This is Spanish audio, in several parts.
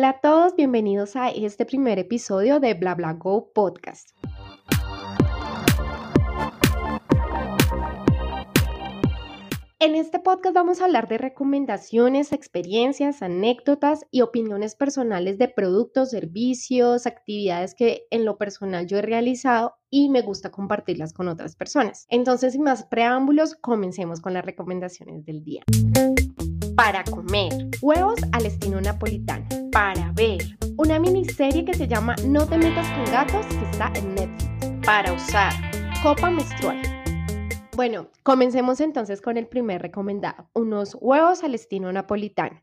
Hola a todos, bienvenidos a este primer episodio de BlaBlaGo Podcast. En este podcast vamos a hablar de recomendaciones, experiencias, anécdotas y opiniones personales de productos, servicios, actividades que en lo personal yo he realizado y me gusta compartirlas con otras personas. Entonces, sin más preámbulos, comencemos con las recomendaciones del día. Para comer, huevos al estilo napolitano. Para ver, una miniserie que se llama No te metas con gatos que está en Netflix. Para usar, copa menstrual bueno, comencemos entonces con el primer recomendado, unos huevos al estilo napolitano.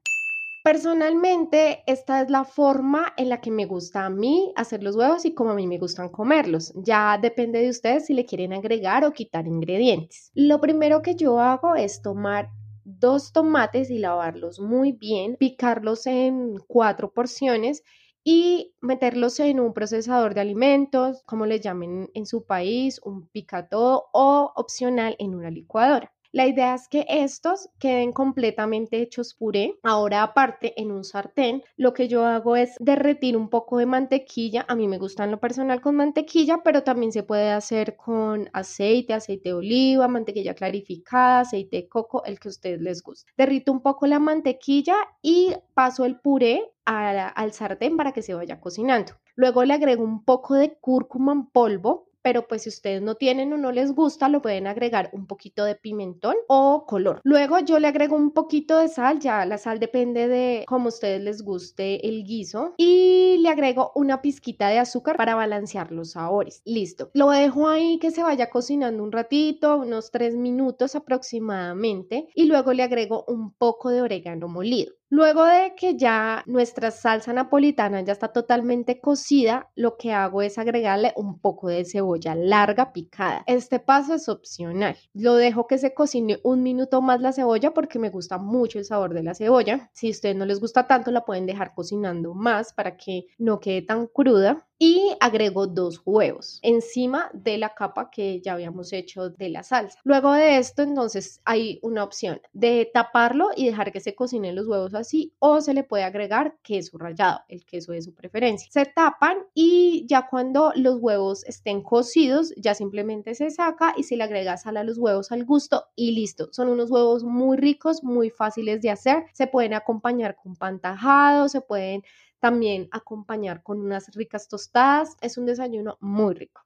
Personalmente, esta es la forma en la que me gusta a mí hacer los huevos y como a mí me gustan comerlos. Ya depende de ustedes si le quieren agregar o quitar ingredientes. Lo primero que yo hago es tomar dos tomates y lavarlos muy bien, picarlos en cuatro porciones y meterlos en un procesador de alimentos, como le llamen en su país, un picatodo o opcional en una licuadora. La idea es que estos queden completamente hechos puré. Ahora aparte en un sartén lo que yo hago es derretir un poco de mantequilla. A mí me gusta en lo personal con mantequilla, pero también se puede hacer con aceite, aceite de oliva, mantequilla clarificada, aceite de coco, el que a ustedes les guste. Derrito un poco la mantequilla y paso el puré al sartén para que se vaya cocinando. Luego le agrego un poco de cúrcuma en polvo pero pues si ustedes no tienen o no les gusta, lo pueden agregar un poquito de pimentón o color. Luego yo le agrego un poquito de sal, ya la sal depende de cómo a ustedes les guste el guiso y le agrego una pizquita de azúcar para balancear los sabores. Listo. Lo dejo ahí que se vaya cocinando un ratito, unos tres minutos aproximadamente y luego le agrego un poco de orégano molido. Luego de que ya nuestra salsa napolitana ya está totalmente cocida, lo que hago es agregarle un poco de cebolla larga picada. Este paso es opcional. Lo dejo que se cocine un minuto más la cebolla porque me gusta mucho el sabor de la cebolla. Si a ustedes no les gusta tanto, la pueden dejar cocinando más para que no quede tan cruda y agrego dos huevos encima de la capa que ya habíamos hecho de la salsa. Luego de esto, entonces hay una opción de taparlo y dejar que se cocinen los huevos así o se le puede agregar queso rallado, el queso de su preferencia. Se tapan y ya cuando los huevos estén cocidos, ya simplemente se saca y se le agrega sal a los huevos al gusto y listo. Son unos huevos muy ricos, muy fáciles de hacer. Se pueden acompañar con pan tajado, se pueden también acompañar con unas ricas tostadas. Es un desayuno muy rico.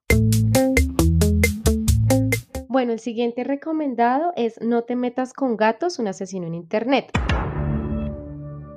Bueno, el siguiente recomendado es No te metas con gatos, un asesino en Internet.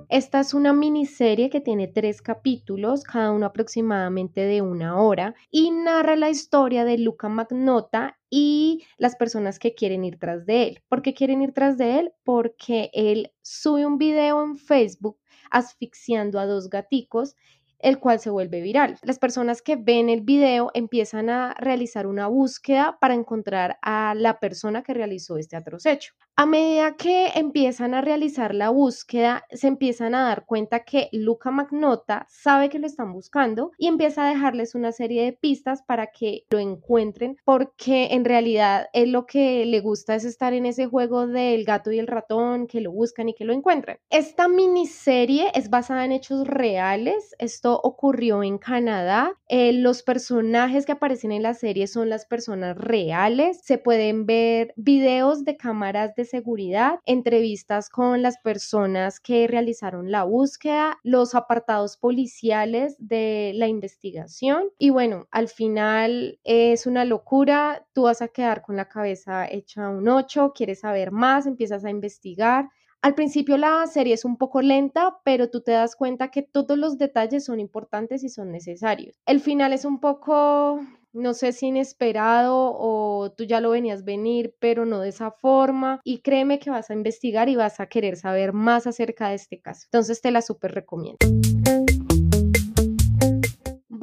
Esta es una miniserie que tiene tres capítulos, cada uno aproximadamente de una hora, y narra la historia de Luca Magnota y las personas que quieren ir tras de él. ¿Por qué quieren ir tras de él? Porque él sube un video en Facebook asfixiando a dos gaticos el cual se vuelve viral. Las personas que ven el video empiezan a realizar una búsqueda para encontrar a la persona que realizó este atroz hecho. A medida que empiezan a realizar la búsqueda, se empiezan a dar cuenta que Luca Magnota sabe que lo están buscando y empieza a dejarles una serie de pistas para que lo encuentren, porque en realidad él lo que le gusta es estar en ese juego del gato y el ratón, que lo buscan y que lo encuentren. Esta miniserie es basada en hechos reales. Esto ocurrió en Canadá. Eh, los personajes que aparecen en la serie son las personas reales. Se pueden ver videos de cámaras de seguridad, entrevistas con las personas que realizaron la búsqueda, los apartados policiales de la investigación y bueno, al final es una locura, tú vas a quedar con la cabeza hecha un 8, quieres saber más, empiezas a investigar. Al principio la serie es un poco lenta, pero tú te das cuenta que todos los detalles son importantes y son necesarios. El final es un poco no sé si inesperado o tú ya lo venías venir, pero no de esa forma. Y créeme que vas a investigar y vas a querer saber más acerca de este caso. Entonces te la súper recomiendo.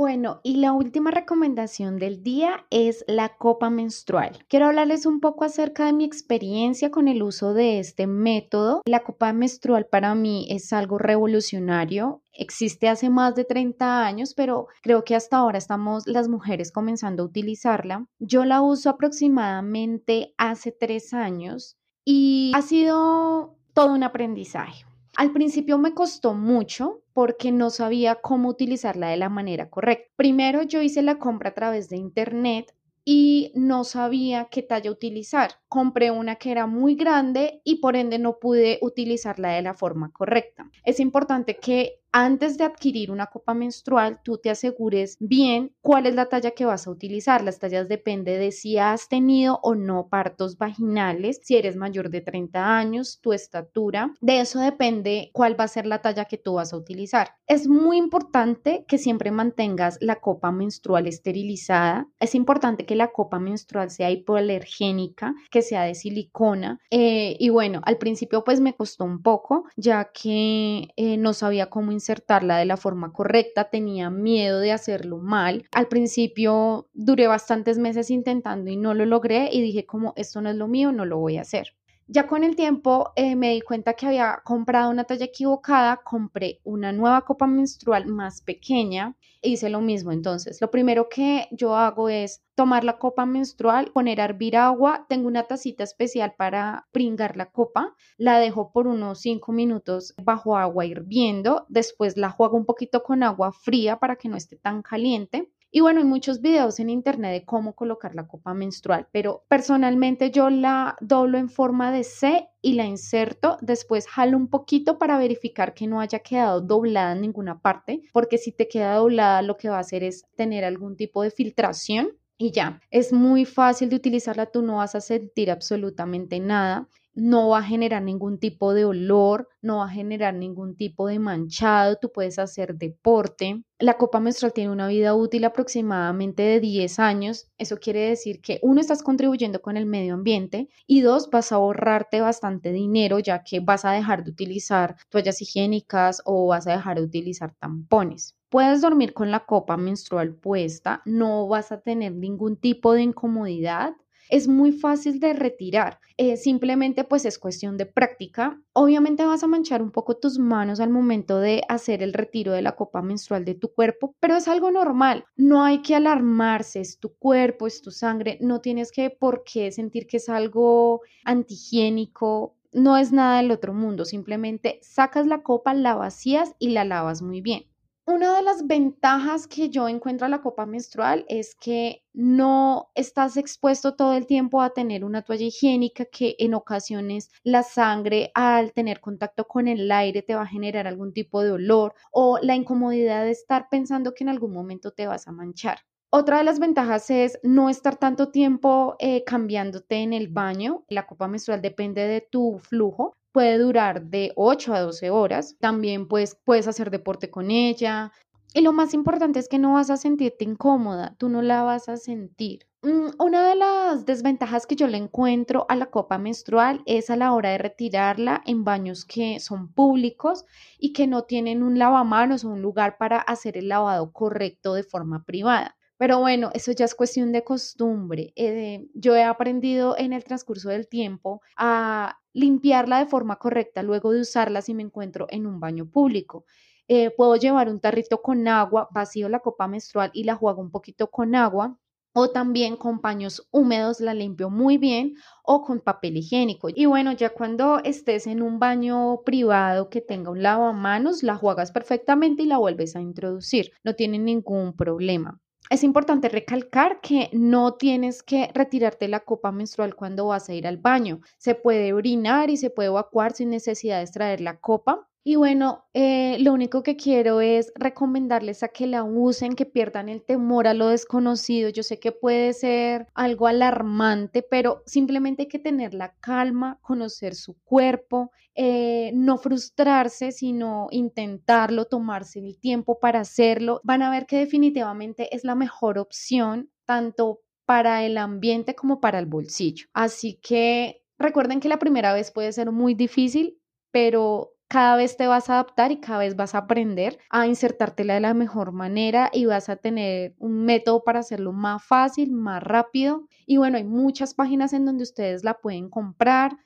Bueno, y la última recomendación del día es la copa menstrual. Quiero hablarles un poco acerca de mi experiencia con el uso de este método. La copa menstrual para mí es algo revolucionario. Existe hace más de 30 años, pero creo que hasta ahora estamos las mujeres comenzando a utilizarla. Yo la uso aproximadamente hace tres años y ha sido todo un aprendizaje Al principio me costó mucho porque no sabía cómo utilizarla de la manera correcta. Primero yo hice la compra a través de internet y no sabía qué talla utilizar. Compré una que era muy grande y por ende no pude utilizarla de la forma correcta. Es importante que antes de adquirir una copa menstrual, tú te asegures bien cuál es la talla que vas a utilizar. Las tallas depende de si has tenido o no partos vaginales, si eres mayor de 30 años, tu estatura. De eso depende cuál va a ser la talla que tú vas a utilizar. Es muy importante que siempre mantengas la copa menstrual esterilizada. Es importante que la copa menstrual sea hipoalergénica, que sea de silicona. Eh, y bueno, al principio pues me costó un poco, ya que eh, no sabía cómo insertarla de la forma correcta, tenía miedo de hacerlo mal. Al principio duré bastantes meses intentando y no lo logré y dije como esto no es lo mío, no lo voy a hacer. Ya con el tiempo eh, me di cuenta que había comprado una talla equivocada, compré una nueva copa menstrual más pequeña e hice lo mismo. Entonces, lo primero que yo hago es tomar la copa menstrual, poner a hervir agua, tengo una tacita especial para pringar la copa, la dejo por unos 5 minutos bajo agua hirviendo, después la juego un poquito con agua fría para que no esté tan caliente y bueno, hay muchos videos en internet de cómo colocar la copa menstrual, pero personalmente yo la doblo en forma de C y la inserto, después jalo un poquito para verificar que no haya quedado doblada en ninguna parte, porque si te queda doblada lo que va a hacer es tener algún tipo de filtración y ya, es muy fácil de utilizarla, tú no vas a sentir absolutamente nada no va a generar ningún tipo de olor, no va a generar ningún tipo de manchado, tú puedes hacer deporte. La copa menstrual tiene una vida útil aproximadamente de 10 años, eso quiere decir que uno estás contribuyendo con el medio ambiente y dos vas a ahorrarte bastante dinero ya que vas a dejar de utilizar toallas higiénicas o vas a dejar de utilizar tampones. Puedes dormir con la copa menstrual puesta, no vas a tener ningún tipo de incomodidad es muy fácil de retirar. Eh, simplemente pues es cuestión de práctica. Obviamente vas a manchar un poco tus manos al momento de hacer el retiro de la copa menstrual de tu cuerpo, pero es algo normal. No hay que alarmarse, es tu cuerpo, es tu sangre, no tienes que por qué sentir que es algo antihigiénico. No es nada del otro mundo, simplemente sacas la copa, la vacías y la lavas muy bien. Una de las ventajas que yo encuentro a la copa menstrual es que no estás expuesto todo el tiempo a tener una toalla higiénica que en ocasiones la sangre al tener contacto con el aire te va a generar algún tipo de olor o la incomodidad de estar pensando que en algún momento te vas a manchar. Otra de las ventajas es no estar tanto tiempo eh, cambiándote en el baño. La copa menstrual depende de tu flujo, puede durar de 8 a 12 horas. También pues, puedes hacer deporte con ella. Y lo más importante es que no vas a sentirte incómoda, tú no la vas a sentir. Mm, una de las desventajas que yo le encuentro a la copa menstrual es a la hora de retirarla en baños que son públicos y que no tienen un lavamanos o un lugar para hacer el lavado correcto de forma privada. Pero bueno, eso ya es cuestión de costumbre. Eh, yo he aprendido en el transcurso del tiempo a limpiarla de forma correcta luego de usarla si me encuentro en un baño público. Eh, puedo llevar un tarrito con agua, vacío la copa menstrual y la juego un poquito con agua o también con paños húmedos la limpio muy bien o con papel higiénico. Y bueno, ya cuando estés en un baño privado que tenga un lavamanos, la juegas perfectamente y la vuelves a introducir. No tiene ningún problema. Es importante recalcar que no tienes que retirarte la copa menstrual cuando vas a ir al baño. Se puede orinar y se puede evacuar sin necesidad de extraer la copa. Y bueno, eh, lo único que quiero es recomendarles a que la usen, que pierdan el temor a lo desconocido. Yo sé que puede ser algo alarmante, pero simplemente hay que tener la calma, conocer su cuerpo, eh, no frustrarse, sino intentarlo, tomarse el tiempo para hacerlo. Van a ver que definitivamente es la mejor opción, tanto para el ambiente como para el bolsillo. Así que recuerden que la primera vez puede ser muy difícil, pero cada vez te vas a adaptar y cada vez vas a aprender a insertártela de la mejor manera y vas a tener un método para hacerlo más fácil, más rápido. Y bueno, hay muchas páginas en donde ustedes la pueden comprar.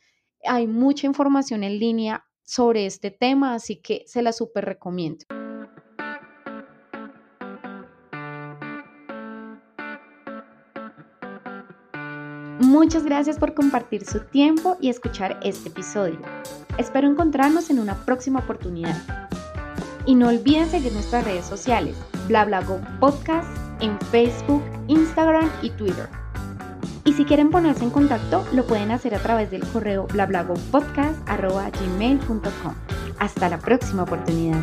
Hay mucha información en línea sobre este tema, así que se la súper recomiendo. Muchas gracias por compartir su tiempo y escuchar este episodio. Espero encontrarnos en una próxima oportunidad. Y no olviden seguir nuestras redes sociales, BlaBlaGo Podcast en Facebook, Instagram y Twitter. Y si quieren ponerse en contacto, lo pueden hacer a través del correo blablagopodcast.gmail.com. Hasta la próxima oportunidad.